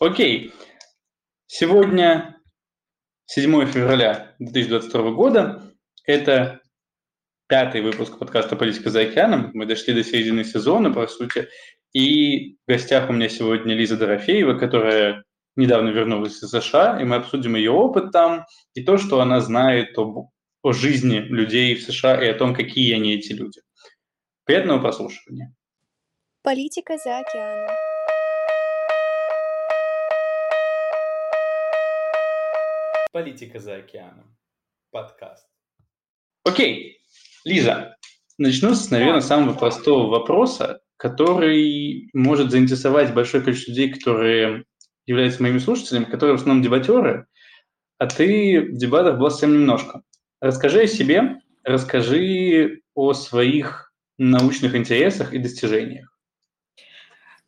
Окей. Сегодня 7 февраля 2022 года. Это пятый выпуск подкаста «Политика за океаном». Мы дошли до середины сезона, по сути. И в гостях у меня сегодня Лиза Дорофеева, которая недавно вернулась из США, и мы обсудим ее опыт там и то, что она знает об, о жизни людей в США и о том, какие они эти люди. Приятного прослушивания. Политика за океаном. Политика за океаном. Подкаст. Окей, Лиза, начну с, наверное, самого простого вопроса, который может заинтересовать большое количество людей, которые являются моими слушателями, которые в основном дебатеры, а ты в дебатах была совсем немножко. Расскажи о себе, расскажи о своих научных интересах и достижениях.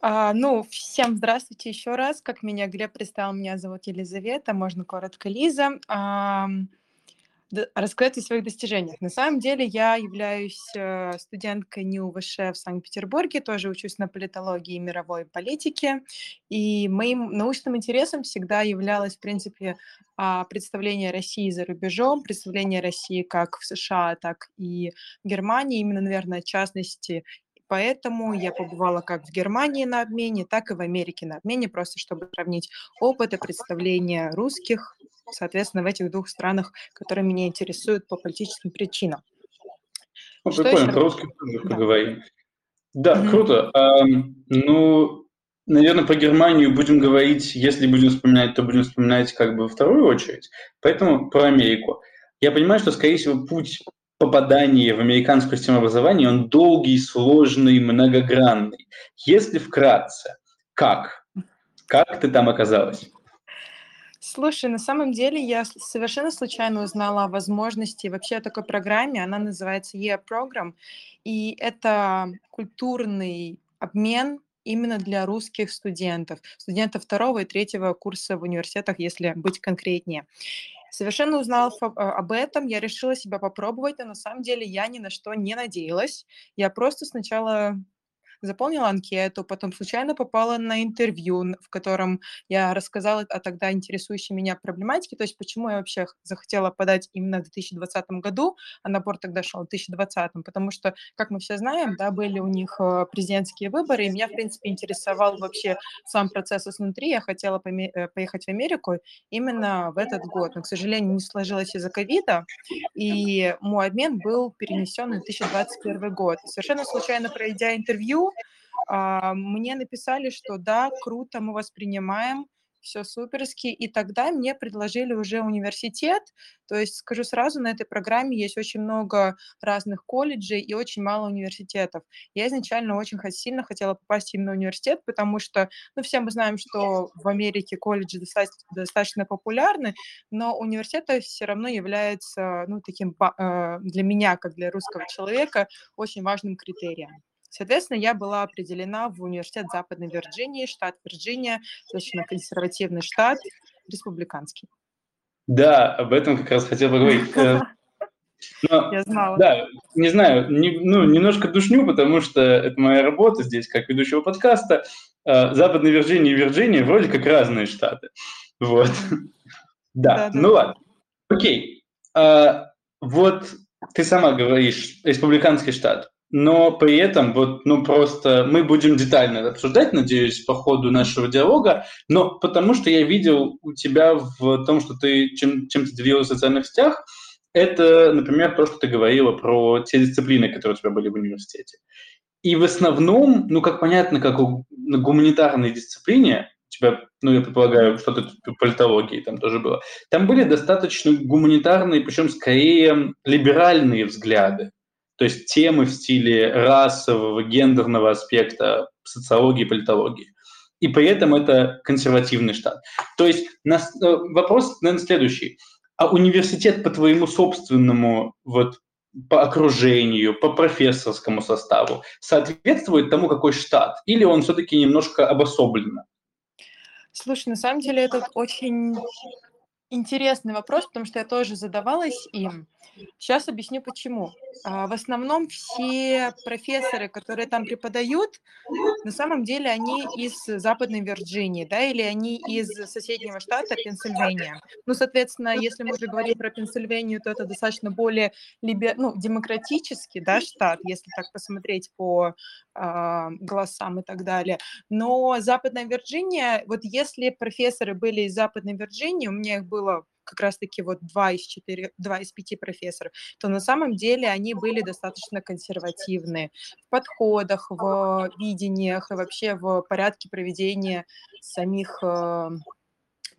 А, ну, всем здравствуйте еще раз. Как меня Глеб представил, меня зовут Елизавета, можно коротко Лиза. А, рассказать о своих достижениях. На самом деле я являюсь э, студенткой НИУ ВШ в Санкт-Петербурге, тоже учусь на политологии и мировой политике. И моим научным интересом всегда являлось, в принципе, а, представление России за рубежом, представление России как в США, так и в Германии, именно, наверное, в частности, Поэтому я побывала как в Германии на обмене, так и в Америке на обмене, просто чтобы сравнить опыт и представления русских, соответственно, в этих двух странах, которые меня интересуют по политическим причинам. Ну, Что прикольно, еще? про русских тоже да. поговорим. Да, mm-hmm. круто. А, ну, наверное, по Германию будем говорить, если будем вспоминать, то будем вспоминать как бы вторую очередь. Поэтому про Америку. Я понимаю, что, скорее всего, путь попадание в американскую систему образования, он долгий, сложный, многогранный. Если вкратце, как? Как ты там оказалась? Слушай, на самом деле я совершенно случайно узнала о возможности вообще о такой программе. Она называется EA Program, и это культурный обмен именно для русских студентов, студентов второго и третьего курса в университетах, если быть конкретнее. Совершенно узнав а, об этом, я решила себя попробовать, но на самом деле я ни на что не надеялась. Я просто сначала заполнила анкету, потом случайно попала на интервью, в котором я рассказала о тогда интересующей меня проблематике, то есть почему я вообще захотела подать именно в 2020 году, а набор тогда шел в 2020, потому что, как мы все знаем, да, были у них э, президентские выборы, и меня, в принципе, интересовал вообще сам процесс изнутри, я хотела э, поехать в Америку именно в этот год, но, к сожалению, не сложилось из-за ковида, и мой обмен был перенесен на 2021 год. Совершенно случайно пройдя интервью, а, мне написали, что да, круто, мы вас принимаем, все суперски. И тогда мне предложили уже университет. То есть, скажу сразу, на этой программе есть очень много разных колледжей и очень мало университетов. Я изначально очень сильно хотела попасть именно в университет, потому что, ну, все мы знаем, что в Америке колледжи достаточно, достаточно популярны, но университет все равно является, ну, таким э, для меня, как для русского человека, очень важным критерием. Соответственно, я была определена в университет Западной Вирджинии, штат Вирджиния, достаточно консервативный штат, республиканский. Да, об этом как раз хотел поговорить. Э, но, я знала. Да, не знаю, не, ну, немножко душню, потому что это моя работа здесь, как ведущего подкаста. Э, Западная Вирджиния и Вирджиния вроде как разные штаты. Вот. Да, ну ладно. Окей. А, вот ты сама говоришь, республиканский штат но при этом вот, ну просто мы будем детально обсуждать, надеюсь, по ходу нашего диалога, но потому что я видел у тебя в том, что ты чем, чем ты делилась в социальных сетях, это, например, то, что ты говорила про те дисциплины, которые у тебя были в университете. И в основном, ну, как понятно, как у, на гуманитарной дисциплине, у тебя, ну, я предполагаю, что-то по политологии там тоже было, там были достаточно гуманитарные, причем скорее либеральные взгляды то есть темы в стиле расового, гендерного аспекта социологии политологии. И при этом это консервативный штат. То есть нас, э, вопрос, наверное, следующий. А университет по твоему собственному вот, по окружению, по профессорскому составу соответствует тому, какой штат? Или он все-таки немножко обособленно? Слушай, на самом деле это очень Интересный вопрос, потому что я тоже задавалась им. Сейчас объясню почему. А, в основном все профессоры, которые там преподают, на самом деле они из Западной Вирджинии, да, или они из соседнего штата Пенсильвания. Ну, соответственно, если мы уже говорим про Пенсильванию, то это достаточно более либер... ну, демократический, да, штат, если так посмотреть по э, голосам и так далее. Но Западная Вирджиния, вот если профессоры были из Западной Вирджинии, у меня их было было как раз-таки вот два из, четыре, два из пяти профессоров, то на самом деле они были достаточно консервативны в подходах, в видениях и вообще в порядке проведения самих э,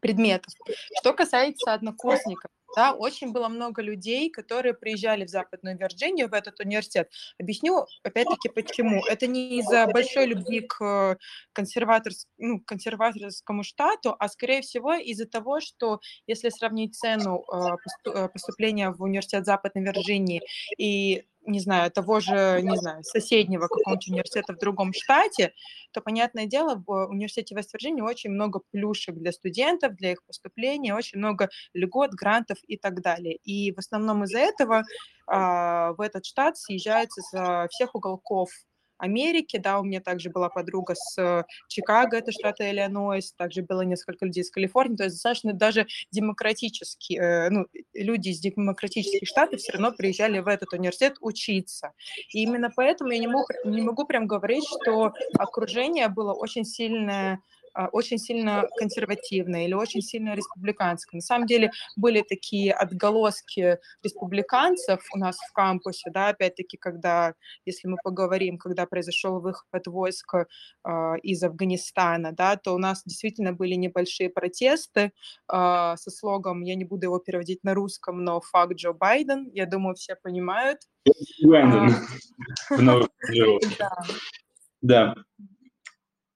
предметов. Что касается однокурсников, да, очень было много людей, которые приезжали в Западную Вирджинию, в этот университет. Объясню, опять-таки, почему. Это не из-за большой любви к консерваторс... ну, консерваторскому штату, а, скорее всего, из-за того, что если сравнить цену э, поступления в университет Западной Вирджинии и не знаю, того же, не знаю, соседнего какого-нибудь университета в другом штате, то, понятное дело, в университете Вест-Вирджинии очень много плюшек для студентов, для их поступления, очень много льгот, грантов и так далее. И в основном из-за этого а, в этот штат съезжается со всех уголков Америки, да, у меня также была подруга с э, Чикаго, это штат Иллинойс, также было несколько людей из Калифорнии, то есть достаточно даже демократические, э, ну, люди из демократических штатов все равно приезжали в этот университет учиться. И именно поэтому я не, мог, не могу прям говорить, что окружение было очень сильное очень сильно консервативная или очень сильно республиканская. На самом деле были такие отголоски республиканцев у нас в кампусе, да, опять-таки, когда, если мы поговорим, когда произошел выход войск э, из Афганистана, да, то у нас действительно были небольшие протесты э, со слогом, я не буду его переводить на русском, но «Фак Джо Байден», я думаю, все понимают. Да.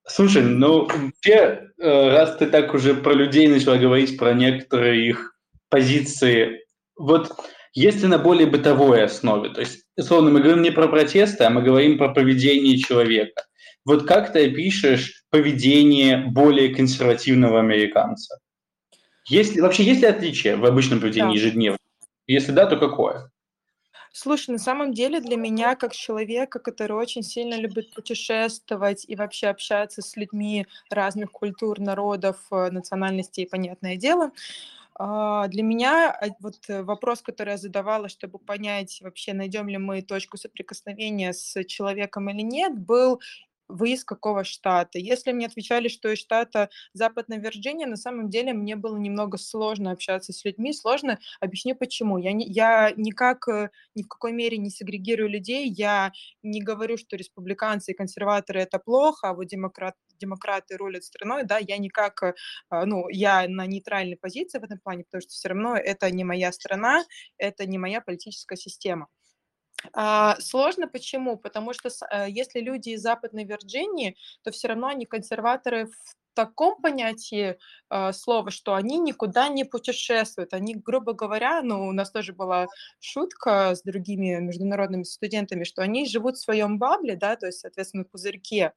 Слушай, ну, вообще, э, раз ты так уже про людей начала говорить, про некоторые их позиции, вот если на более бытовой основе, то есть, условно, мы говорим не про протесты, а мы говорим про поведение человека. Вот как ты опишешь поведение более консервативного американца? Есть, вообще есть ли отличие в обычном поведении да. ежедневно? Если да, то какое? Слушай, на самом деле для меня, как человека, который очень сильно любит путешествовать и вообще общаться с людьми разных культур, народов, э, национальностей, понятное дело, а, для меня а, вот э, вопрос, который я задавала, чтобы понять, вообще найдем ли мы точку соприкосновения с человеком или нет, был вы из какого штата? Если мне отвечали, что из штата Западная Вирджиния, на самом деле мне было немного сложно общаться с людьми. Сложно, объясню почему. Я, не, я никак, э, ни в какой мере не сегрегирую людей. Я не говорю, что республиканцы и консерваторы это плохо, а вот демократ, демократы рулят страной, да, я никак, э, а, ну, я на нейтральной позиции в этом плане, потому что все равно это не моя страна, это не моя политическая система. А, сложно почему? Потому что э, если люди из Западной Вирджинии, то все равно они консерваторы в таком понятии э, слова, что они никуда не путешествуют. Они, грубо говоря, ну, у нас тоже была шутка с другими международными студентами, что они живут в своем бабле, да, то есть, соответственно, пузырьке,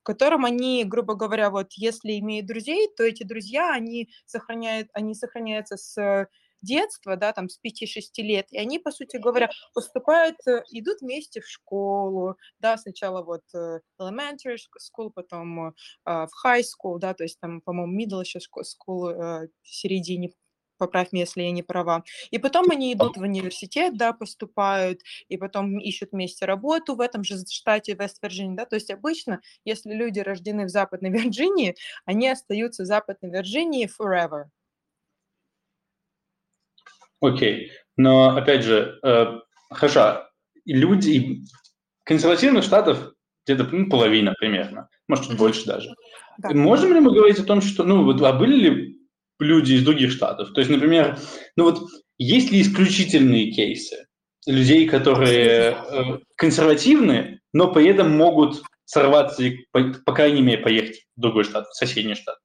в котором они, грубо говоря, вот если имеют друзей, то эти друзья, они сохраняют, они сохраняются с детства, да, там с 5-6 лет, и они, по сути говоря, поступают, э, идут вместе в школу, да, сначала вот э, elementary school, потом э, в high school, да, то есть там, по-моему, middle еще school середине, поправь меня, если я не права. И потом они идут в университет, да, поступают, и потом ищут вместе работу в этом же штате Вест-Вирджиния, да, то есть обычно, если люди рождены в Западной Вирджинии, они остаются в Западной Вирджинии forever, Окей. Но, опять же, э, хорошо, люди консервативных штатов где-то ну, половина примерно, может, чуть больше даже. Да. Можем ли мы говорить о том, что, ну, вот, а были ли люди из других штатов? То есть, например, ну вот, есть ли исключительные кейсы людей, которые э, консервативны, но при этом могут сорваться и, по, по крайней мере, поехать в другой штат, в соседний штат?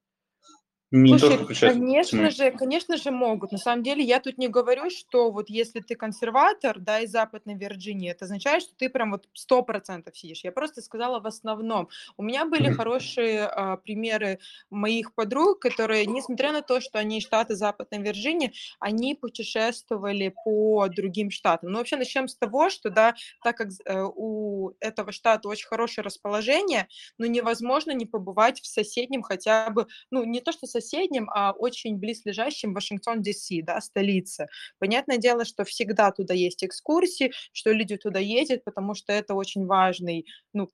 Не Слушай, то, что конечно же, конечно же могут. На самом деле я тут не говорю, что вот если ты консерватор, да, из Западной Вирджинии, это означает, что ты прям вот сто процентов сидишь. Я просто сказала в основном. У меня были хорошие а, примеры моих подруг, которые, несмотря на то, что они штаты Западной Вирджинии, они путешествовали по другим штатам. Ну, вообще начнем с того, что, да, так как э, у этого штата очень хорошее расположение, но невозможно не побывать в соседнем хотя бы, ну, не то, что соседнем, а очень близлежащем Вашингтон, Д.С., да, столице. Понятное дело, что всегда туда есть экскурсии, что люди туда ездят, потому что это очень важный, ну,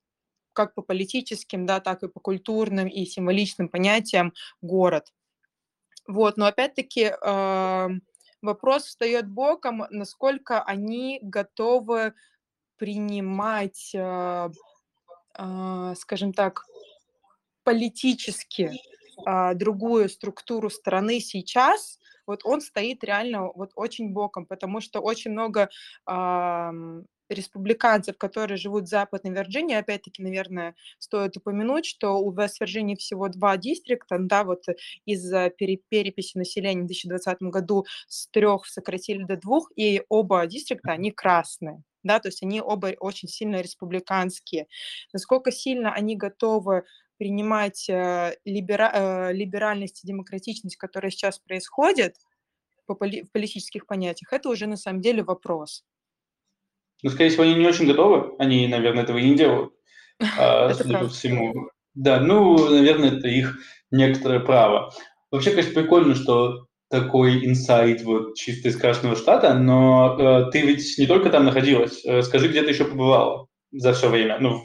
как по политическим, да, так и по культурным и символичным понятиям город. Вот, но опять-таки э, вопрос встает боком, насколько они готовы принимать, э, э, скажем так, политически а, другую структуру страны сейчас, вот он стоит реально вот очень боком, потому что очень много а, республиканцев, которые живут в Западной Вирджинии, опять-таки, наверное, стоит упомянуть, что у Вест-Вирджинии всего два дистрикта, да, вот из-за переписи населения в 2020 году с трех сократили до двух, и оба дистрикта, они красные да, то есть они оба очень сильно республиканские. Насколько сильно они готовы принимать э, либера, э, либеральность и демократичность, которая сейчас происходит в политических понятиях, это уже на самом деле вопрос. Ну, скорее всего, они не очень готовы, они, наверное, этого и не делают, а, судя по всему. Да, ну, наверное, это их некоторое право. Вообще, конечно, прикольно, что такой инсайт вот чисто из Красного Штата, но э, ты ведь не только там находилась. Скажи, где ты еще побывала за все время? Ну,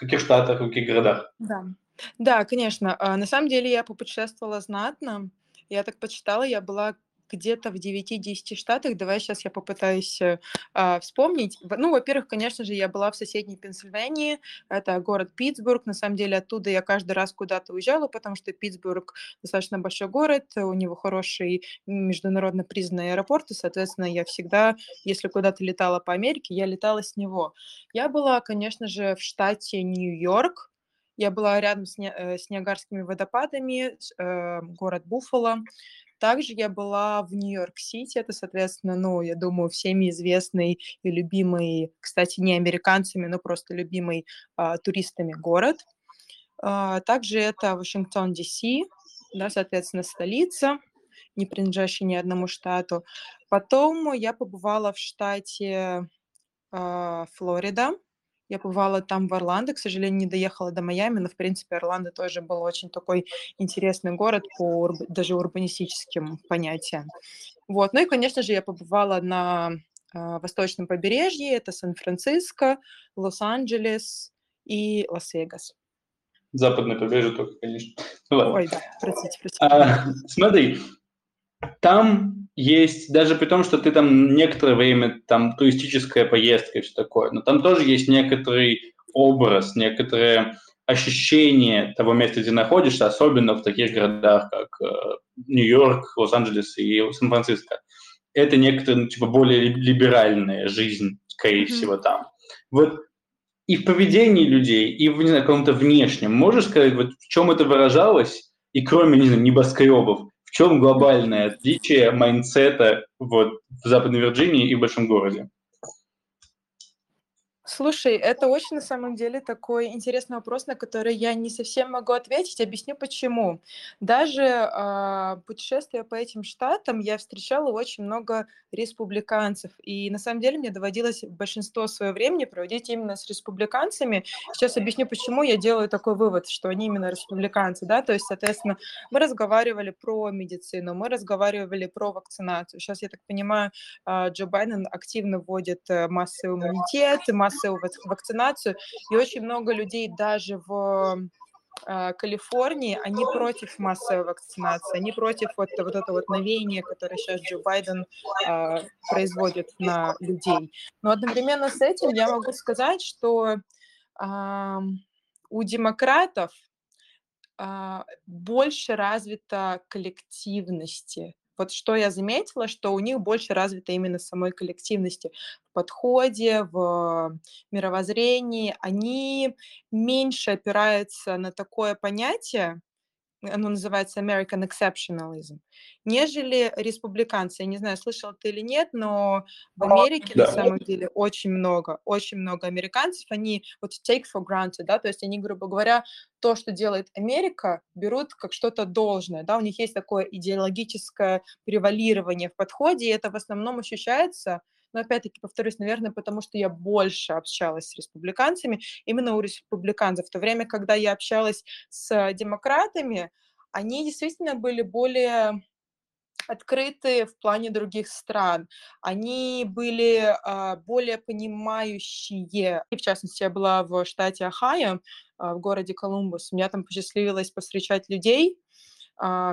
каких штатах, в каких городах? Да. Да, конечно. А, на самом деле я попутешествовала знатно. Я так почитала, я была где-то в 9-10 штатах. Давай сейчас я попытаюсь э, а, вспомнить. Ну, во-первых, конечно же, я была в соседней Пенсильвании, это город Питтсбург. На самом деле оттуда я каждый раз куда-то уезжала, потому что Питтсбург достаточно большой город, у него хороший международно признанный аэропорт, и, соответственно, я всегда, если куда-то летала по Америке, я летала с него. Я была, конечно же, в штате Нью-Йорк, я была рядом с, не, э, с Ниагарскими водопадами, э, город Буффало. Также я была в Нью-Йорк-Сити, это, соответственно, ну, я думаю, всеми известный и любимый, кстати, не американцами, но просто любимый э, туристами город. Э, также это Вашингтон, Д.С., да, соответственно, столица, не принадлежащая ни одному штату. Потом я побывала в штате э, Флорида, я бывала там в Орландо, к сожалению, не доехала до Майами, но, в принципе, Орландо тоже был очень такой интересный город по урб... даже урбанистическим понятиям. Вот. Ну и, конечно же, я побывала на э, восточном побережье, это Сан-Франциско, Лос-Анджелес и Лас-Вегас. Западное побережье только, конечно. Ладно. Ой, да, простите, простите. А, смотри, там есть, даже при том, что ты там некоторое время, там туристическая поездка и все такое, но там тоже есть некоторый образ, некоторое ощущение того места, где находишься, особенно в таких городах, как э, Нью-Йорк, Лос-Анджелес и Сан-Франциско. Это некоторая, ну, типа, более либеральная жизнь, скорее mm-hmm. всего, там. Вот и в поведении людей, и в не знаю, каком-то внешнем. Можешь сказать, вот в чем это выражалось, и кроме, не знаю, небоскребов, в чем глобальное отличие mindset а вот, в Западной Вирджинии и в большом городе? Слушай, это очень на самом деле такой интересный вопрос, на который я не совсем могу ответить. Объясню почему. Даже э, путешествуя по этим штатам, я встречала очень много республиканцев. И на самом деле мне доводилось большинство своего времени проводить именно с республиканцами. Сейчас объясню, почему я делаю такой вывод, что они именно республиканцы. Да? То есть, соответственно, мы разговаривали про медицину, мы разговаривали про вакцинацию. Сейчас, я так понимаю, э, Джо Байден активно вводит э, массовый иммунитет, массовый массовую вакцинацию, и очень много людей даже в э, Калифорнии, они против массовой вакцинации, они против вот, вот этого вот навеяния, которое сейчас Джо Байден э, производит на людей. Но одновременно с этим я могу сказать, что э, у демократов э, больше развита коллективности, вот что я заметила, что у них больше развито именно самой коллективности в подходе, в мировоззрении. Они меньше опираются на такое понятие, оно называется American Exceptionalism, нежели республиканцы. Я не знаю, слышал ты или нет, но в Америке да. на самом деле очень много, очень много американцев, они вот take for granted, да, то есть они, грубо говоря, то, что делает Америка, берут как что-то должное, да, у них есть такое идеологическое превалирование в подходе, и это в основном ощущается но опять-таки повторюсь, наверное, потому что я больше общалась с республиканцами, именно у республиканцев. В то время, когда я общалась с демократами, они действительно были более открыты в плане других стран. Они были э, более понимающие. И в частности, я была в штате Ohio, э, в городе Колумбус. Меня там посчастливилось повстречать людей, а,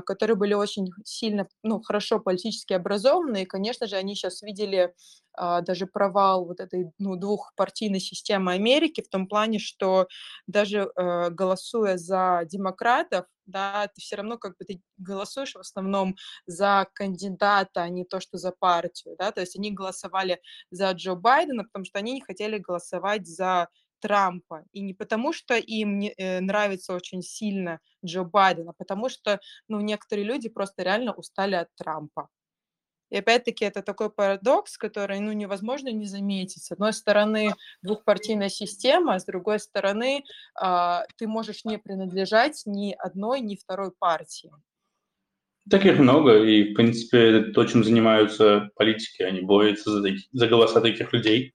которые были очень сильно, ну, хорошо политически образованы, и, конечно же, они сейчас видели а, даже провал вот этой ну, двухпартийной системы Америки в том плане, что даже э, голосуя за демократов, да, ты все равно как бы ты голосуешь в основном за кандидата, а не то, что за партию, да, то есть они голосовали за Джо Байдена, потому что они не хотели голосовать за Трампа. И не потому, что им не, э, нравится очень сильно Джо Байден, а потому что ну, некоторые люди просто реально устали от Трампа. И опять-таки это такой парадокс, который ну, невозможно не заметить. С одной стороны, двухпартийная система, а с другой стороны, э, ты можешь не принадлежать ни одной, ни второй партии. Таких много, и, в принципе, то, чем занимаются политики, они борются за, за голоса таких людей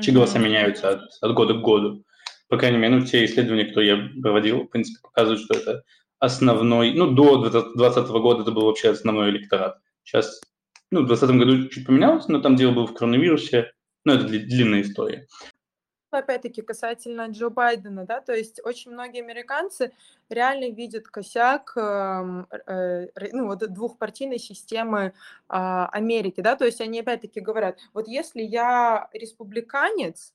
чьи голоса меняются от, от года к году. По крайней мере, ну, те исследования, которые я проводил, в принципе, показывают, что это основной, ну, до 2020 года это был вообще основной электорат. Сейчас, ну, в 2020 году чуть поменялось, но там дело было в коронавирусе, но это длинная история опять-таки касательно Джо Байдена, да, то есть очень многие американцы реально видят косяк э, э, ну, вот двухпартийной системы э, Америки, да, то есть они опять-таки говорят, вот если я республиканец,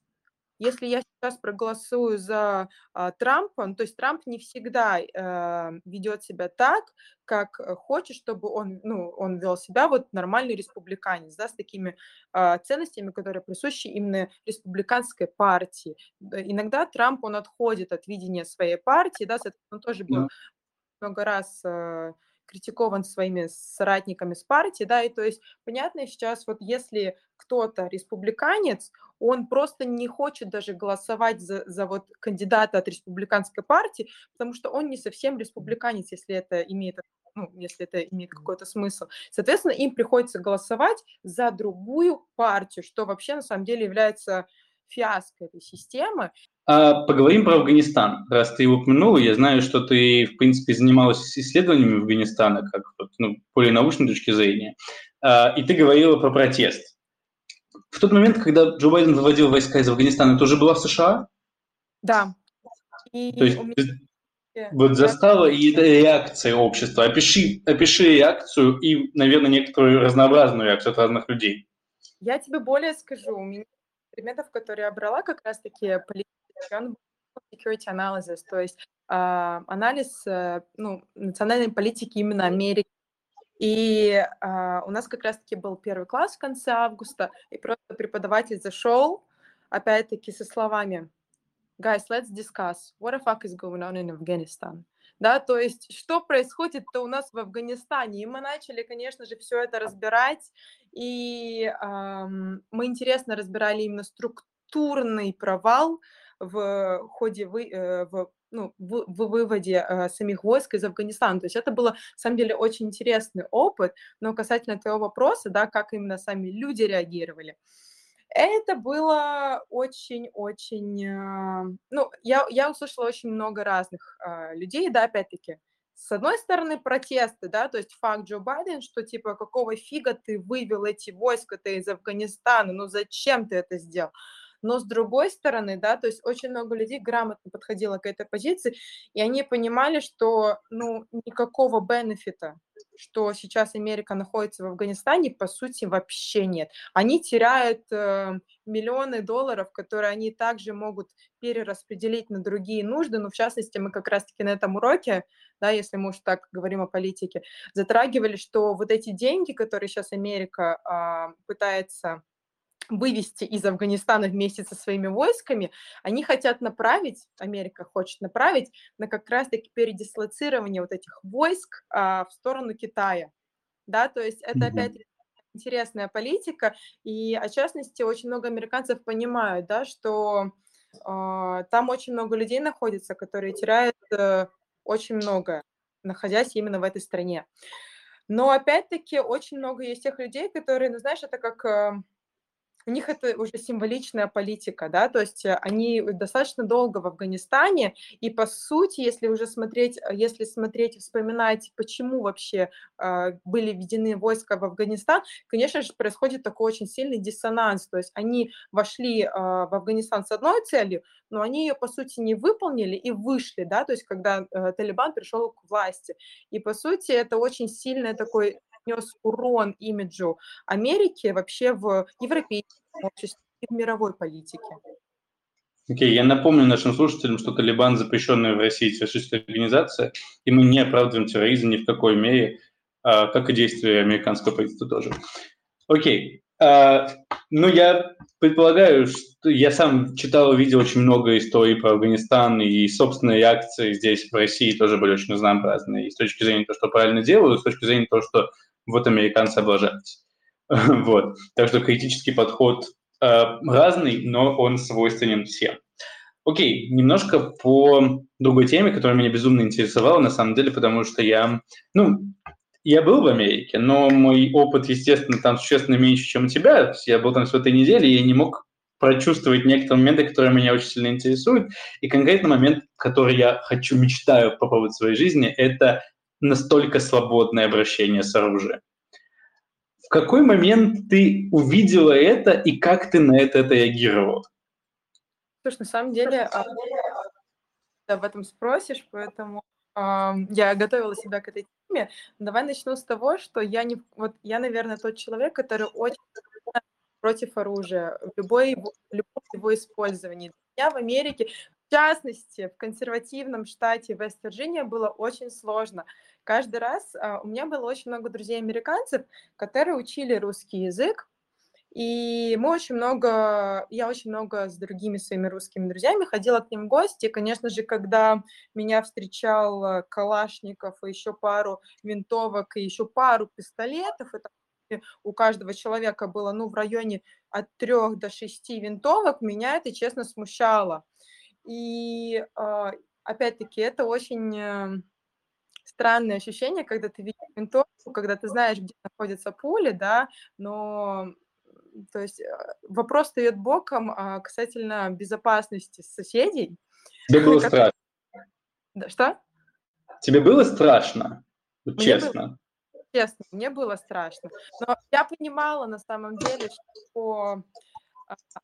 если я сейчас проголосую за а, Трампа, ну, то есть Трамп не всегда а, ведет себя так, как э, хочет, чтобы он, ну, он вел себя вот нормальный республиканец, да, с такими а, ценностями, которые присущи именно республиканской партии. Иногда Трамп, он отходит от видения своей партии, да, он тоже был yeah. много раз а, критикован своими соратниками с партии, да, и то есть понятно сейчас, вот если кто-то республиканец, он просто не хочет даже голосовать за, за вот кандидата от республиканской партии, потому что он не совсем республиканец, если это имеет ну, если это имеет какой-то смысл. Соответственно, им приходится голосовать за другую партию, что вообще на самом деле является фиаско этой системы. А, поговорим про Афганистан. Раз ты его упомянула, я знаю, что ты, в принципе, занималась исследованиями Афганистана, как ну, более научной точки зрения. А, и ты говорила про протест. В тот момент, когда Джо Байден выводил войска из Афганистана, это уже была в США? Да. И То есть меня... вот застала и это реакция общества. Опиши, опиши реакцию и, наверное, некоторую разнообразную реакцию от разных людей. Я тебе более скажу. У меня предметов, которые я брала, как раз-таки политика он security analysis, то есть э, анализ э, ну, национальной политики именно Америки. И э, у нас как раз-таки был первый класс в конце августа, и просто преподаватель зашел, опять-таки со словами «Guys, let's discuss. What the fuck is going on in Afghanistan?» Да, то есть что происходит-то у нас в Афганистане. И мы начали, конечно же, все это разбирать, и эм, мы интересно разбирали именно структурный провал в ходе вы, э, в, ну, в, в выводе э, самих войск из Афганистана. То есть это было, на самом деле, очень интересный опыт, но касательно твоего вопроса, да, как именно сами люди реагировали, это было очень-очень... Э, ну, я, я услышала очень много разных э, людей, да, опять-таки, с одной стороны, протесты, да, то есть факт Джо Байден, что типа какого фига ты вывел эти войска-то из Афганистана, ну зачем ты это сделал? Но с другой стороны, да, то есть очень много людей грамотно подходило к этой позиции, и они понимали, что, ну, никакого бенефита, что сейчас Америка находится в Афганистане, по сути, вообще нет. Они теряют э, миллионы долларов, которые они также могут перераспределить на другие нужды, но в частности мы как раз-таки на этом уроке, да, если мы уж так говорим о политике, затрагивали, что вот эти деньги, которые сейчас Америка э, пытается вывести из Афганистана вместе со своими войсками, они хотят направить, Америка хочет направить на как раз-таки передислоцирование вот этих войск а, в сторону Китая. Да, то есть это mm-hmm. опять интересная политика, и, о частности, очень много американцев понимают, да, что э, там очень много людей находится, которые теряют э, очень много, находясь именно в этой стране. Но, опять-таки, очень много есть тех людей, которые, ну, знаешь, это как... Э, у них это уже символичная политика, да, то есть э, они достаточно долго в Афганистане, и по сути, если уже смотреть, э, если смотреть вспоминать, почему вообще э, были введены войска в Афганистан, конечно же, происходит такой очень сильный диссонанс, то есть они вошли э, в Афганистан с одной целью, но они ее, по сути, не выполнили и вышли, да, то есть когда э, Талибан пришел к власти. И, по сути, это очень сильный такой нанес урон имиджу Америки вообще в европейском обществе и в мировой политике. Окей, okay, я напомню нашим слушателям, что Талибан запрещенная в России террористическая организация, и мы не оправдываем терроризм ни в какой мере, а, как и действия американского правительства тоже. Окей, okay. а, ну я предполагаю, что я сам читал и видел очень много историй про Афганистан, и собственные реакции здесь, в России, тоже были очень разнообразные. И с точки зрения того, что правильно делаю, и с точки зрения того, что вот американцы облажались. вот. Так что критический подход э, разный, но он свойственен всем. Окей, немножко по другой теме, которая меня безумно интересовала, на самом деле, потому что я, ну, я был в Америке, но мой опыт, естественно, там существенно меньше, чем у тебя. Я был там всего этой неделе, и я не мог прочувствовать некоторые моменты, которые меня очень сильно интересуют. И конкретный момент, который я хочу, мечтаю по поводу своей жизни, это настолько свободное обращение с оружием. В какой момент ты увидела это и как ты на это реагировал? Слушай, на самом деле, а, ты об этом спросишь, поэтому э, я готовила себя к этой теме. Давай начну с того, что я не, вот я, наверное, тот человек, который очень против оружия, любой его, любом его использовании. Я в Америке в частности, в консервативном штате Вест-Вирджиния было очень сложно. Каждый раз а, у меня было очень много друзей-американцев, которые учили русский язык, и мы очень много, я очень много с другими своими русскими друзьями ходила к ним в гости. И, конечно же, когда меня встречал Калашников и еще пару винтовок и еще пару пистолетов, это у каждого человека было ну, в районе от трех до шести винтовок, меня это, честно, смущало. И а, опять-таки это очень э, странное ощущение, когда ты видишь винтовку, когда ты знаешь, где находятся пули, да, но то есть э, вопрос стоит боком а, касательно безопасности соседей. Тебе было как... страшно? Да, что? Тебе было страшно? Вот честно. Было, честно, мне было страшно. Но я понимала на самом деле, что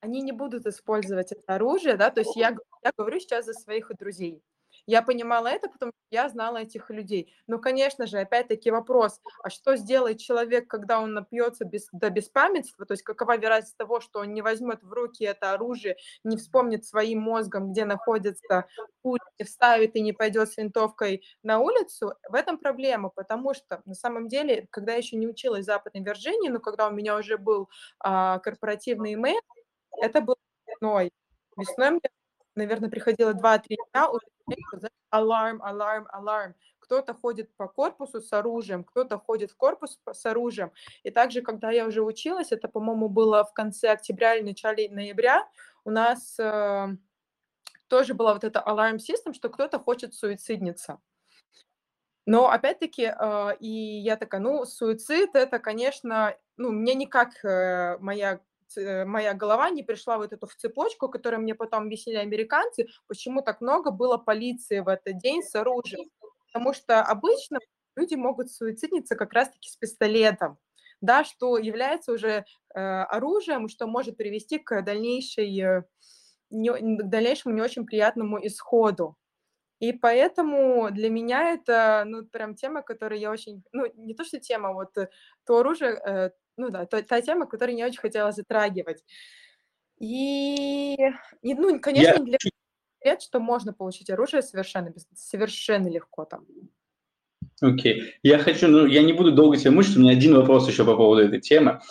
они не будут использовать это оружие, да, то есть я, я говорю сейчас за своих друзей. Я понимала это, потому что я знала этих людей. Но, конечно же, опять-таки вопрос, а что сделает человек, когда он напьется без, до беспамятства, то есть какова вероятность того, что он не возьмет в руки это оружие, не вспомнит своим мозгом, где находится пуля, не вставит и не пойдет с винтовкой на улицу, в этом проблема, потому что на самом деле, когда я еще не училась в Западной Вирджинии, но когда у меня уже был а, корпоративный имейл, это был весной. Весной мне, наверное, приходило 2-3 дня аларм, аларм, аларм. Кто-то ходит по корпусу с оружием, кто-то ходит в корпус с оружием. И также, когда я уже училась, это, по-моему, было в конце октября или начале ноября, у нас э, тоже была вот эта alarm system, что кто-то хочет суицидниться. Но опять-таки, э, и я такая, ну, суицид это, конечно, ну, мне никак э, моя моя голова не пришла вот эту в цепочку, которую мне потом объяснили американцы, почему так много было полиции в этот день с оружием. Потому что обычно люди могут суицидниться как раз-таки с пистолетом, да, что является уже э, оружием, что может привести к, дальнейшей, э, не, к дальнейшему не очень приятному исходу. И поэтому для меня это, ну, прям тема, которую я очень, ну, не то что тема, вот э, то оружие, э, ну да, то, та тема, которую не очень хотела затрагивать. И, и ну, конечно, не для лет, что можно получить оружие совершенно, совершенно легко там. Окей. Okay. Я хочу, ну, я не буду долго тебя мучить, у меня один вопрос еще по поводу этой темы.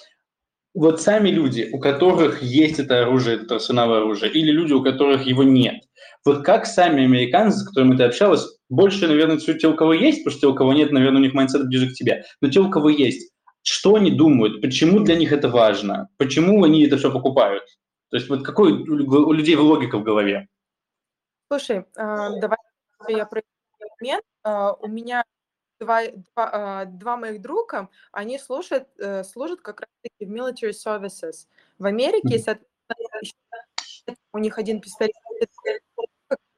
вот сами люди, у которых есть это оружие, это арсенал оружия, или люди, у которых его нет, вот как сами американцы, с которыми ты общалась, больше, наверное, те, у кого есть, потому что те, у кого нет, наверное, у них mindset ближе к тебе, но те, у кого есть, что они думают, почему для них это важно, почему они это все покупают? То есть вот какой у людей логика в голове? Слушай, а, давай я про момент. А, у меня два, два, а, два моих друга, они слушают, э, служат как раз-таки в military services. В Америке, mm-hmm. у них один пистолет,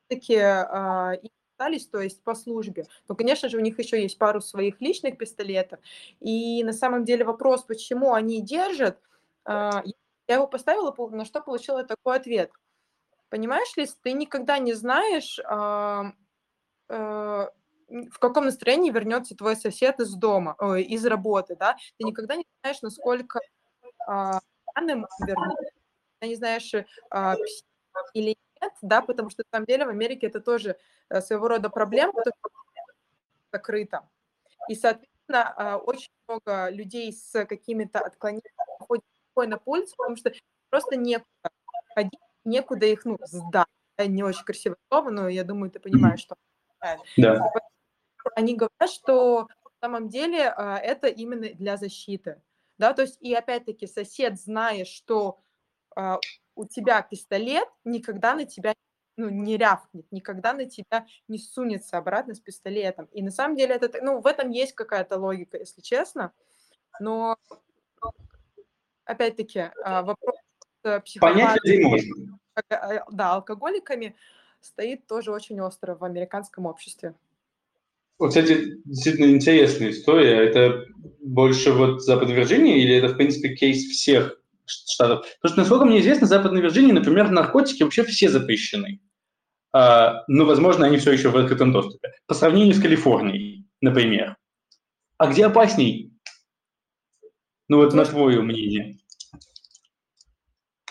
таки и остались, то есть по службе. Но, конечно же, у них еще есть пару своих личных пистолетов. И на самом деле вопрос, почему они держат, я его поставила, на что получила такой ответ. Понимаешь ли, ты никогда не знаешь, э, в каком настроении вернется твой сосед из дома, ой, из работы, да, ты никогда не знаешь, насколько а, пьяным вернется, ты не знаешь, а, или да, потому что на самом деле в Америке это тоже а, своего рода проблема, закрыта. И, соответственно, а, очень много людей с какими-то отклонениями ходят на пульс, потому что просто некуда ходить, некуда их, ну, сдать. Не очень красивое слово, но я думаю, ты понимаешь, что да. Они говорят, что на самом деле а, это именно для защиты. Да, то есть, и опять-таки, сосед, зная, что а, у тебя пистолет, никогда на тебя ну, не рявкнет, никогда на тебя не сунется обратно с пистолетом. И на самом деле это, ну, в этом есть какая-то логика, если честно. Но опять-таки а, вопрос психопатами, да, алкоголиками стоит тоже очень остро в американском обществе. Вот, кстати, действительно интересная история. Это больше вот Западной Вирджинии или это, в принципе, кейс всех штатов? Потому что, насколько мне известно, в Западной Вирджинии, например, наркотики вообще все запрещены. А, но, возможно, они все еще в открытом доступе. По сравнению с Калифорнией, например. А где опасней? Ну вот на твое мнение.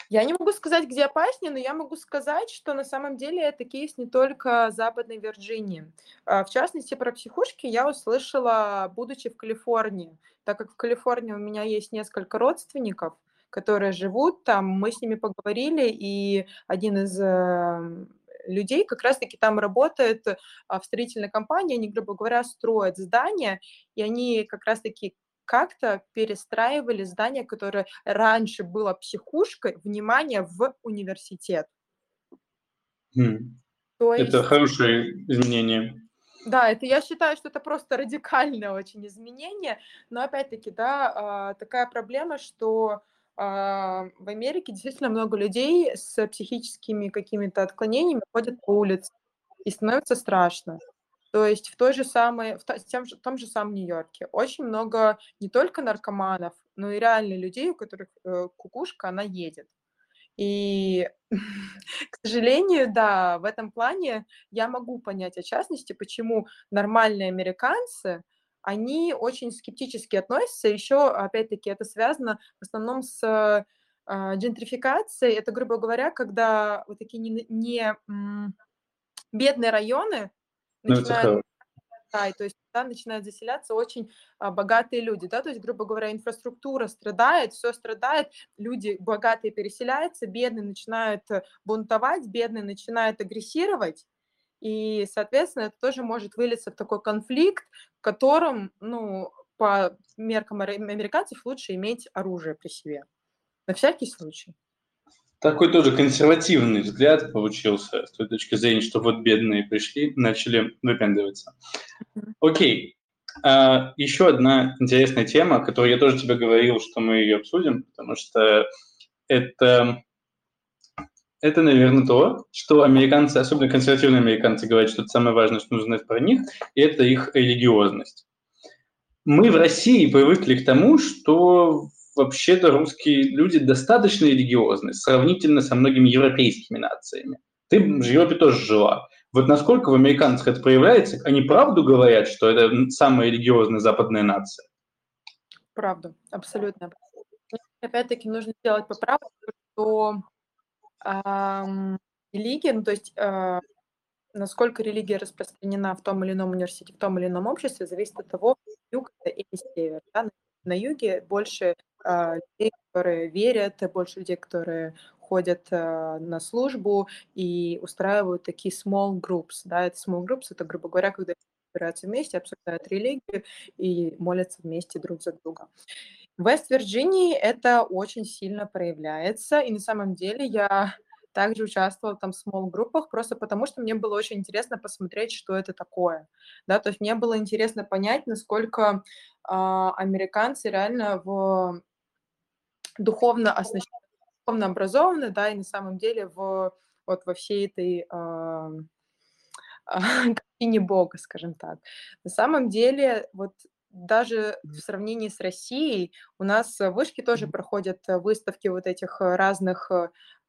Я не могу сказать, где опаснее, но я могу сказать, что на самом деле это кейс не только Западной Вирджинии. А, в частности, про психушки я услышала, будучи в Калифорнии, так как в Калифорнии у меня есть несколько родственников, которые живут там, мы с ними поговорили, и один из эм, людей как раз-таки там работает а, в строительной компании, они, грубо говоря, строят здания, и они как раз-таки как-то перестраивали здание, которое раньше было психушкой, внимание, в университет. Mm. То есть... Это хорошее изменение. Да, это я считаю, что это просто радикальное очень изменение, но опять-таки, да, а, такая проблема, что в Америке действительно много людей с психическими какими-то отклонениями ходят по улице, и становится страшно. То есть в той же самой, в тем же, том же самом Нью-Йорке очень много не только наркоманов, но и реально людей, у которых э, кукушка, она едет. И, к сожалению, да, в этом плане я могу понять, о частности, почему нормальные американцы, они очень скептически относятся. Еще, опять-таки, это связано в основном с джентрификацией. Это, грубо говоря, когда вот такие не, не бедные районы, ну, начинают, да, то есть да, начинают заселяться очень а, богатые люди, да, то есть, грубо говоря, инфраструктура страдает, все страдает, люди богатые переселяются, бедные начинают бунтовать, бедные начинают агрессировать, и, соответственно, это тоже может вылиться в такой конфликт, в котором, ну, по меркам американцев лучше иметь оружие при себе, на всякий случай. Такой тоже консервативный взгляд получился с той точки зрения, что вот бедные пришли, начали выпендриваться. Окей. А, еще одна интересная тема, о которой я тоже тебе говорил, что мы ее обсудим, потому что это, это, наверное, то, что американцы, особенно консервативные американцы, говорят, что это самое важное, что нужно знать про них, и это их религиозность. Мы в России привыкли к тому, что вообще-то русские люди достаточно религиозны, сравнительно со многими европейскими нациями. Ты в Европе тоже жила. Вот насколько в американцах это проявляется? Они правду говорят, что это самая религиозная западная нация? Правда, абсолютно. Опять-таки нужно сделать поправку, что религия, ну то есть э, насколько религия распространена в том или ином университете, в том или ином обществе, зависит от того, юг это или север. Да? На юге больше э, людей, которые верят, больше людей, которые ходят э, на службу и устраивают такие small groups. Да, это small groups, это, грубо говоря, когда собираются вместе, обсуждают религию и молятся вместе друг за друга. В Вест-Вирджинии это очень сильно проявляется, и на самом деле я также участвовала там в small группах, просто потому что мне было очень интересно посмотреть, что это такое. Да, то есть мне было интересно понять, насколько э, американцы реально в духовно оснащены, духовно образованы, да, и на самом деле в, вот во всей этой э, картине Бога, скажем так. На самом деле, вот даже в сравнении с Россией у нас вышки тоже проходят выставки вот этих разных,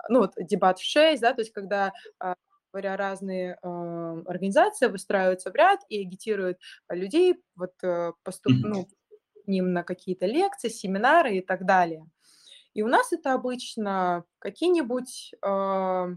ну вот дебат 6, да, то есть когда а, говоря, разные э, организации выстраиваются в ряд и агитируют людей вот э, поступ, ну, ним на какие-то лекции, семинары и так далее. И у нас это обычно какие-нибудь э,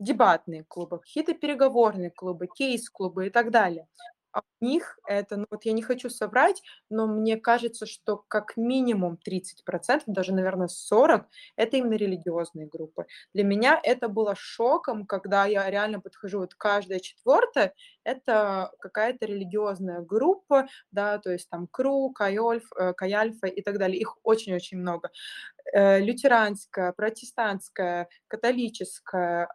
дебатные клубы, какие-то переговорные клубы, кейс-клубы и так далее. А них это, ну вот я не хочу соврать, но мне кажется, что как минимум 30%, даже, наверное, 40% это именно религиозные группы. Для меня это было шоком, когда я реально подхожу, вот каждая четвертая это какая-то религиозная группа, да, то есть там КРУ, Кайольф, э, Кайальфа и так далее. Их очень-очень много. Э, лютеранская, протестантская, католическая,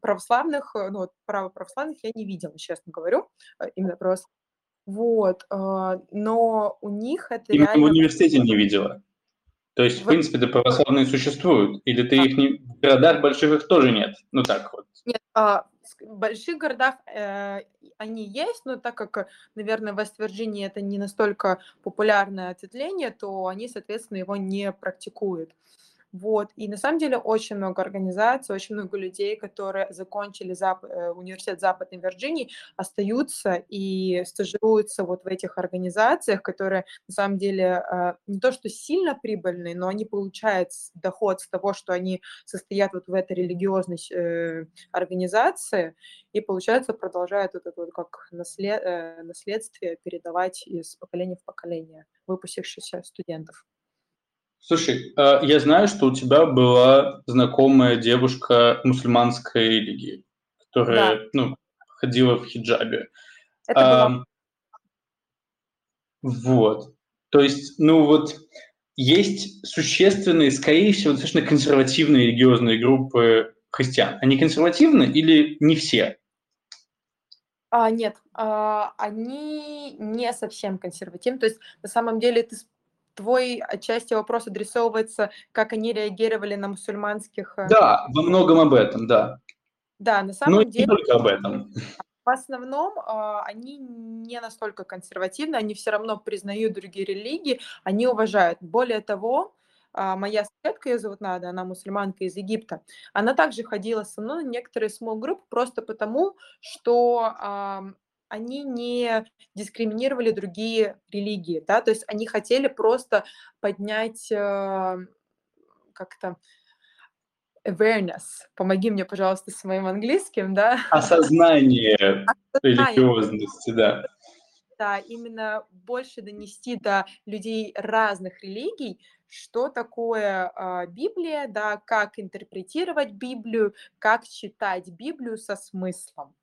православных, э, ну, вот православных я не видела, честно говорю, именно православных. Вот, но у них это Именно реально... в университете не видела? То есть, в, принципе, да православные существуют? Или ты их не... В городах больших их тоже нет? Ну так вот. Нет, а, в больших городах э, они есть, но так как, наверное, в Вест-Вирджинии это не настолько популярное ответвление, то они, соответственно, его не практикуют. Вот. И на самом деле очень много организаций, очень много людей, которые закончили Зап... Э, университет Западной Вирджинии, остаются и стажируются вот в этих организациях, которые на самом деле э, не то что сильно прибыльные, но они получают доход с того, что они состоят вот в этой религиозной э, организации, и, получается, продолжают вот это вот как наслед... наследствие передавать из поколения в поколение выпустившихся студентов. Слушай, а, я знаю, что у тебя была знакомая девушка мусульманской религии, которая, да. ну, ходила в хиджабе. Это а, было... Вот. То есть, ну вот, есть существенные, скорее всего, достаточно консервативные религиозные группы христиан. Они консервативны или не все? А, нет, а, они не совсем консервативны. То есть, на самом деле, ты твой отчасти вопрос адресовывается, как они реагировали на мусульманских... Э, да, во многом об этом, да. Да, на самом Но деле... не только об этом. В основном э, они не настолько консервативны, они все равно признают другие религии, они уважают. Более того, э, моя соседка, ее зовут Нада, она мусульманка из Египта, она также ходила со мной на некоторые small group просто потому, что они не дискриминировали другие религии, да, то есть они хотели просто поднять э, как-то awareness. Помоги мне, пожалуйста, с моим английским, да? Осознание, Осознание. религиозности, да. Да, именно больше донести до людей разных религий, что такое э, Библия, да, как интерпретировать Библию, как читать Библию со смыслом.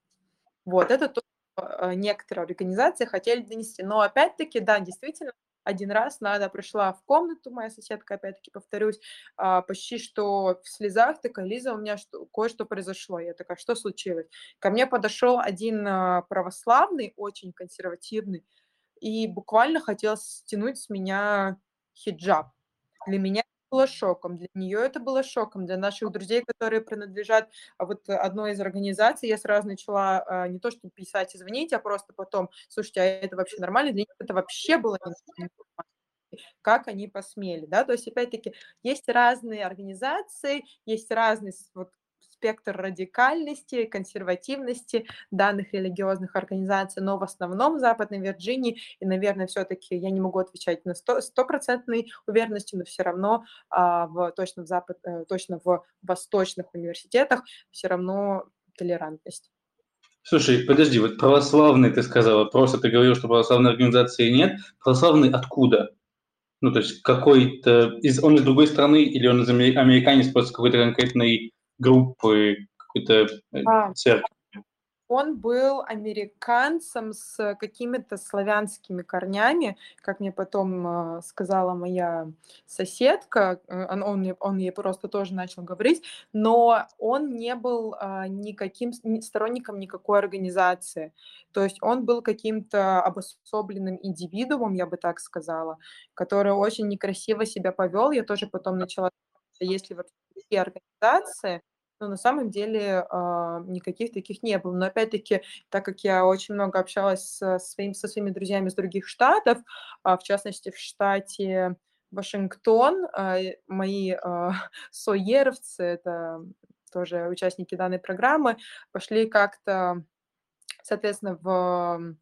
Вот, это то, некоторые организации хотели донести. Но опять-таки, да, действительно, один раз Надя пришла в комнату, моя соседка, опять-таки повторюсь, а, почти что в слезах, такая, Лиза, у меня что, кое-что произошло. Я такая, что случилось? Ко мне подошел один а, православный, очень консервативный, и буквально хотел стянуть с меня хиджаб. Для меня было шоком, для нее это было шоком, для наших друзей, которые принадлежат а, вот одной из организаций, я сразу начала а, не то, что писать, извините, а просто потом, слушайте, а это вообще нормально? Для них это вообще было как они посмели, да, то есть, опять-таки, есть разные организации, есть разный вот спектр радикальности, консервативности данных религиозных организаций, но в основном в Западной Вирджинии, и, наверное, все-таки я не могу отвечать на стопроцентной уверенностью, но все равно а, в, точно, в запад, э, точно в восточных университетах все равно толерантность. Слушай, подожди, вот православные ты сказала, просто ты говорил, что православной организации нет. Православные откуда? Ну, то есть какой-то... Из, он из другой страны или он из американец просто какой-то конкретной группы, какой-то э, а, церкви? Он был американцем с какими-то славянскими корнями, как мне потом э, сказала моя соседка, э, он, он, он ей просто тоже начал говорить, но он не был э, никаким сторонником никакой организации. То есть он был каким-то обособленным индивидуумом, я бы так сказала, который очень некрасиво себя повел. Я тоже потом начала, если вообще организации, но на самом деле а, никаких таких не было. Но опять-таки, так как я очень много общалась со, своим, со своими друзьями из других штатов, а, в частности в штате Вашингтон, а, мои соеровцы, это тоже участники данной программы, пошли как-то, соответственно, в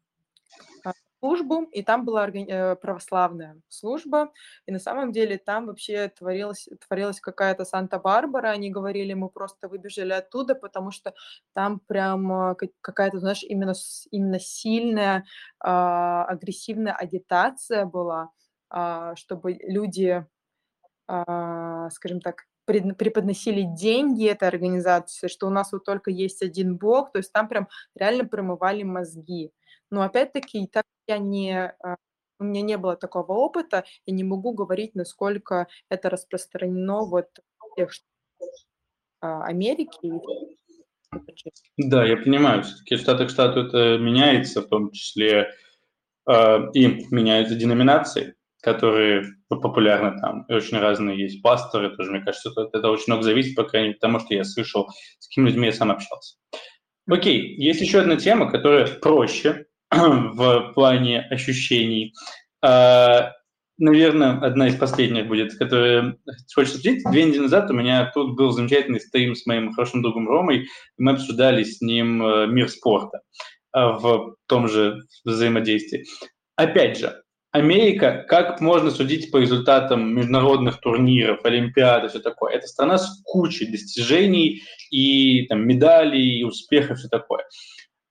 службу, и там была э, православная служба, и на самом деле там вообще творилась, творилась какая-то Санта-Барбара, они говорили, мы просто выбежали оттуда, потому что там прям а, какая-то, знаешь, именно, именно сильная а, агрессивная агитация была, а, чтобы люди, скажем так, преподносили деньги этой организации, что у нас вот только есть один Бог, то есть там прям реально промывали мозги. Но опять-таки, так я не, а, у меня не было такого опыта, я не могу говорить, насколько это распространено вот в тех а, Америки. Да, я понимаю, все-таки штат к штату это меняется, в том числе э, и меняются деноминации, которые популярны там, и очень разные есть пасторы, тоже, мне кажется, это, это очень много зависит, по крайней мере, потому что я слышал, с какими людьми я сам общался. Окей, есть еще одна тема, которая проще, в плане ощущений. А, наверное, одна из последних будет, которая хочется обсудить. Две недели назад у меня тут был замечательный стрим с моим хорошим другом Ромой, мы обсуждали с ним э, мир спорта а, в том же взаимодействии. Опять же, Америка, как можно судить по результатам международных турниров, Олимпиад и все такое, это страна с кучей достижений и там, медалей, и успехов все такое.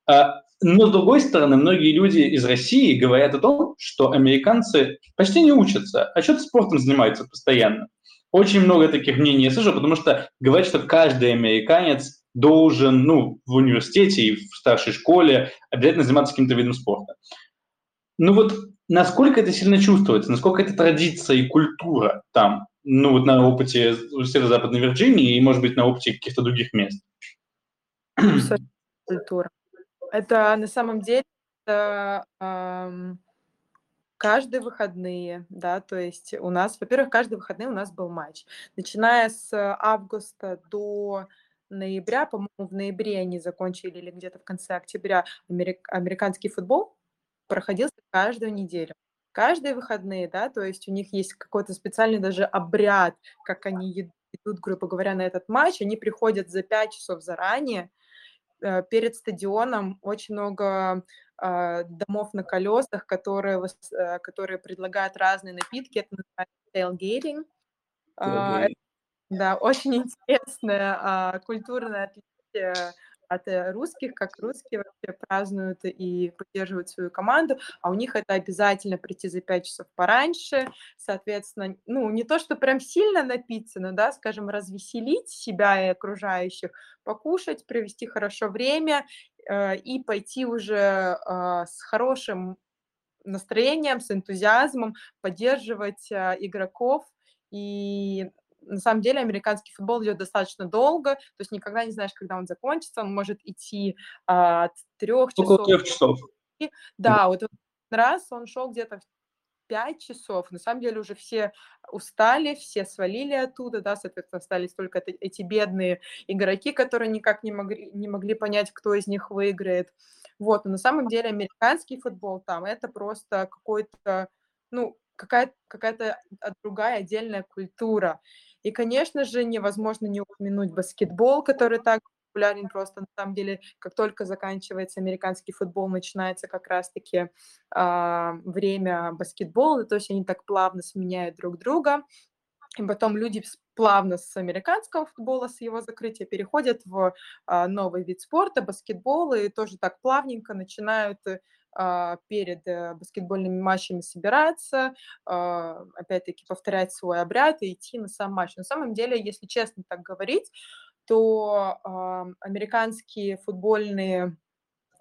А но, с другой стороны, многие люди из России говорят о том, что американцы почти не учатся, а что-то спортом занимаются постоянно. Очень много таких мнений я слышу, потому что говорят, что каждый американец должен, ну, в университете и в старшей школе обязательно заниматься каким-то видом спорта. Ну вот насколько это сильно чувствуется, насколько это традиция и культура там, ну вот на опыте Северо-Западной Вирджинии и, может быть, на опыте каких-то других мест? Культура. Это на самом деле это, ам, каждые выходные, да, то есть у нас, во-первых, каждые выходные у нас был матч. Начиная с августа до ноября, по-моему, в ноябре они закончили или где-то в конце октября америк- американский футбол проходился каждую неделю. Каждые выходные, да, то есть у них есть какой-то специальный даже обряд, как они идут, грубо говоря, на этот матч. Они приходят за 5 часов заранее, перед стадионом очень много а, домов на колесах, которые, э, которые предлагают разные напитки. Это называется tailgating. А, да, очень интересное а, культурное отличие от э, русских, как русские вообще празднуют и поддерживают свою команду, а у них это обязательно прийти за 5 часов пораньше, соответственно, ну, не то, что прям сильно напиться, но, да, скажем, развеселить себя и окружающих, покушать, провести хорошо время э, и пойти уже э, с хорошим настроением, с энтузиазмом поддерживать э, игроков. И на самом деле американский футбол идет достаточно долго, то есть никогда не знаешь, когда он закончится, он может идти а, от трех часов. Около трех часов. Да, вот раз он шел где-то пять часов. На самом деле уже все устали, все свалили оттуда, да, соответственно, остались только эти бедные игроки, которые никак не могли, не могли понять, кто из них выиграет. Вот, но на самом деле американский футбол там это просто какой-то, ну, какая-то какая другая отдельная культура. И, конечно же, невозможно не упомянуть баскетбол, который так популярен просто. На самом деле, как только заканчивается американский футбол, начинается как раз-таки э, время баскетбола, то есть они так плавно сменяют друг друга, и потом люди плавно с американского футбола, с его закрытия, переходят в э, новый вид спорта, баскетбол, и тоже так плавненько начинают а, перед э, баскетбольными матчами собираться, а, опять-таки повторять свой обряд и идти на сам матч. На самом деле, если честно так говорить, то американские футбольные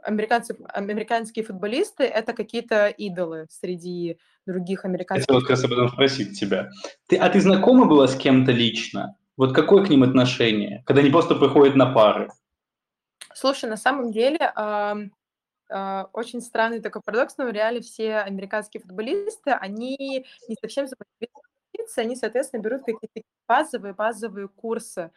американцы, американские футболисты – это какие-то идолы среди других американских. Хотел как раз об этом спросить тебя. Ты, а ты знакома была с кем-то лично? Вот какое к ним отношение, когда они просто приходят на пары? Слушай, на самом деле очень странный такой парадокс, но в реале все американские футболисты, они не совсем они, соответственно, берут какие-то базовые, базовые курсы.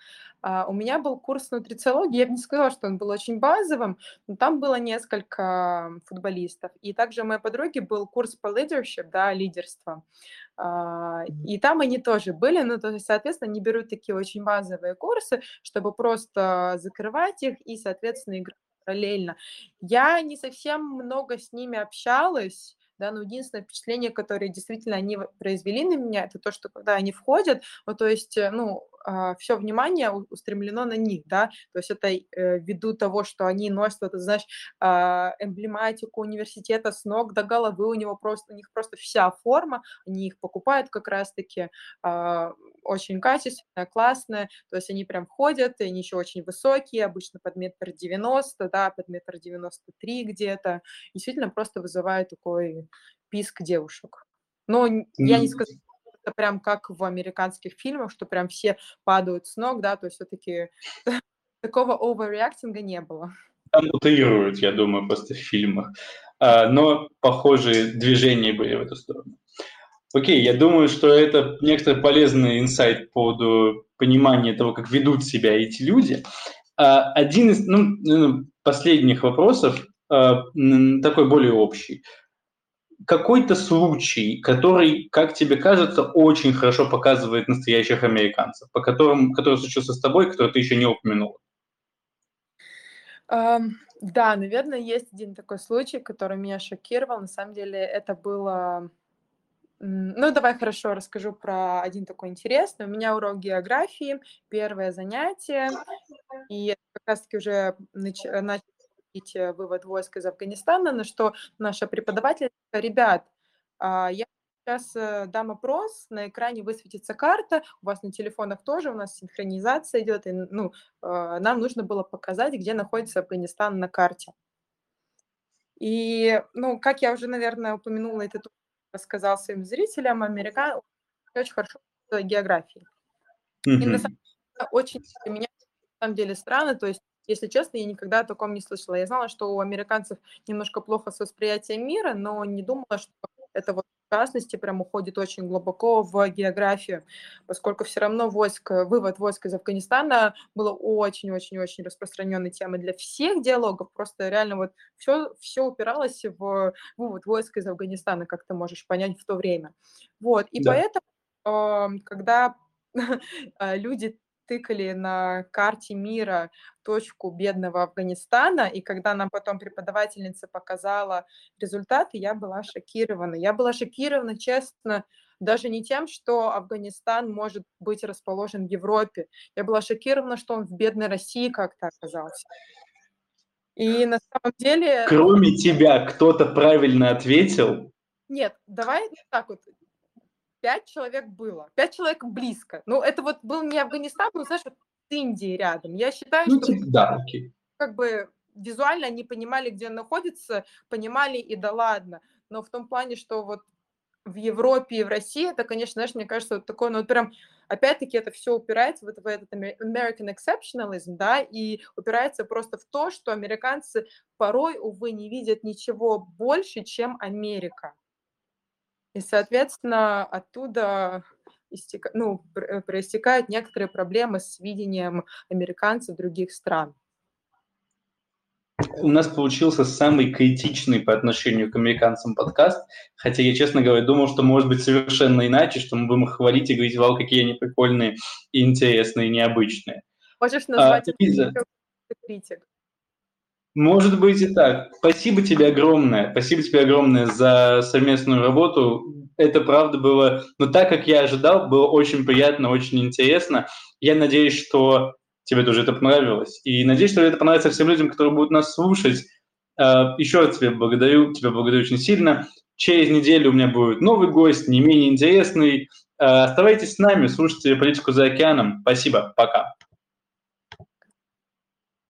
Uh, у меня был курс нутрициологии, я бы не сказала, что он был очень базовым, но там было несколько футболистов. И также у моей подруги был курс по leadership, да, лидерство. Uh, и там они тоже были, ну, то есть, соответственно, они берут такие очень базовые курсы, чтобы просто закрывать их и, соответственно, играть параллельно. Я не совсем много с ними общалась, да, но единственное впечатление, которое действительно они произвели на меня, это то, что когда они входят, ну, то есть, э, ну, а, все внимание устремлено на них, да, то есть это э, ввиду того, что они носят, это, знаешь, а, эмблематику университета с ног до головы, у него просто, у них просто вся форма, они их покупают как раз-таки, а, очень качественная, классная, то есть они прям входят, и они еще очень высокие, обычно под метр девяносто, да, под метр девяносто три где-то, действительно просто вызывает такой писк девушек. Но я не скажу, это прям как в американских фильмах, что прям все падают с ног, да, то есть все-таки такого оверреактинга не было. Там утрируют, я думаю, просто в фильмах. А, но похожие движения были в эту сторону. Окей, я думаю, что это некоторый полезный инсайт по поводу понимания того, как ведут себя эти люди. А, один из ну последних вопросов, а, такой более общий какой-то случай, который, как тебе кажется, очень хорошо показывает настоящих американцев, по которым, который случился с тобой, который ты еще не упомянула? Um, да, наверное, есть один такой случай, который меня шокировал. На самом деле это было... Ну, давай хорошо расскажу про один такой интересный. У меня урок географии, первое занятие, и как раз-таки уже нач... начал Э, вывод войск из Афганистана, на что наша преподаватель, ребят, а, я сейчас э, дам опрос, на экране высветится карта, у вас на телефонах тоже, у нас синхронизация идет, и ну, а, нам нужно было показать, где находится Афганистан на карте. И, ну, как я уже, наверное, упомянула, это рассказал своим зрителям, американ очень хорошо географии. Mm-hmm. И на самом деле очень меня на самом деле странно, то есть если честно, я никогда о таком не слышала. Я знала, что у американцев немножко плохо с восприятием мира, но не думала, что это вот в частности прям уходит очень глубоко в географию, поскольку все равно войск, вывод войск из Афганистана было очень-очень-очень распространенной темой для всех диалогов, просто реально вот все, все упиралось в вывод войск из Афганистана, как ты можешь понять в то время. Вот, и да. поэтому, когда люди тыкали на карте мира точку бедного Афганистана, и когда нам потом преподавательница показала результаты, я была шокирована. Я была шокирована, честно, даже не тем, что Афганистан может быть расположен в Европе. Я была шокирована, что он в бедной России как-то оказался. И на самом деле... Кроме тебя кто-то правильно ответил? Нет, давай так вот пять человек было, пять человек близко. Ну, это вот был не Афганистан, но, знаешь, Индией рядом. Я считаю, ну, что... Типа, да, окей. Как бы визуально они понимали, где он находится, понимали, и да ладно. Но в том плане, что вот в Европе и в России, это, конечно, знаешь, мне кажется, вот такое, ну, вот прям, опять-таки, это все упирается вот в этот American exceptionalism, да, и упирается просто в то, что американцы порой, увы, не видят ничего больше, чем Америка. И, соответственно, оттуда истека... ну, э, проистекают некоторые проблемы с видением американцев других стран. У нас получился самый критичный по отношению к американцам подкаст, хотя я, честно говоря, думал, что может быть совершенно иначе, что мы будем их хвалить и говорить, вау, какие они прикольные, интересные, необычные. Можешь назвать а, это критик? Может быть и так. Спасибо тебе огромное. Спасибо тебе огромное за совместную работу. Это правда было, но так, как я ожидал, было очень приятно, очень интересно. Я надеюсь, что тебе тоже это понравилось. И надеюсь, что это понравится всем людям, которые будут нас слушать. Еще раз тебе благодарю, тебя благодарю очень сильно. Через неделю у меня будет новый гость, не менее интересный. Оставайтесь с нами, слушайте «Политику за океаном». Спасибо, пока.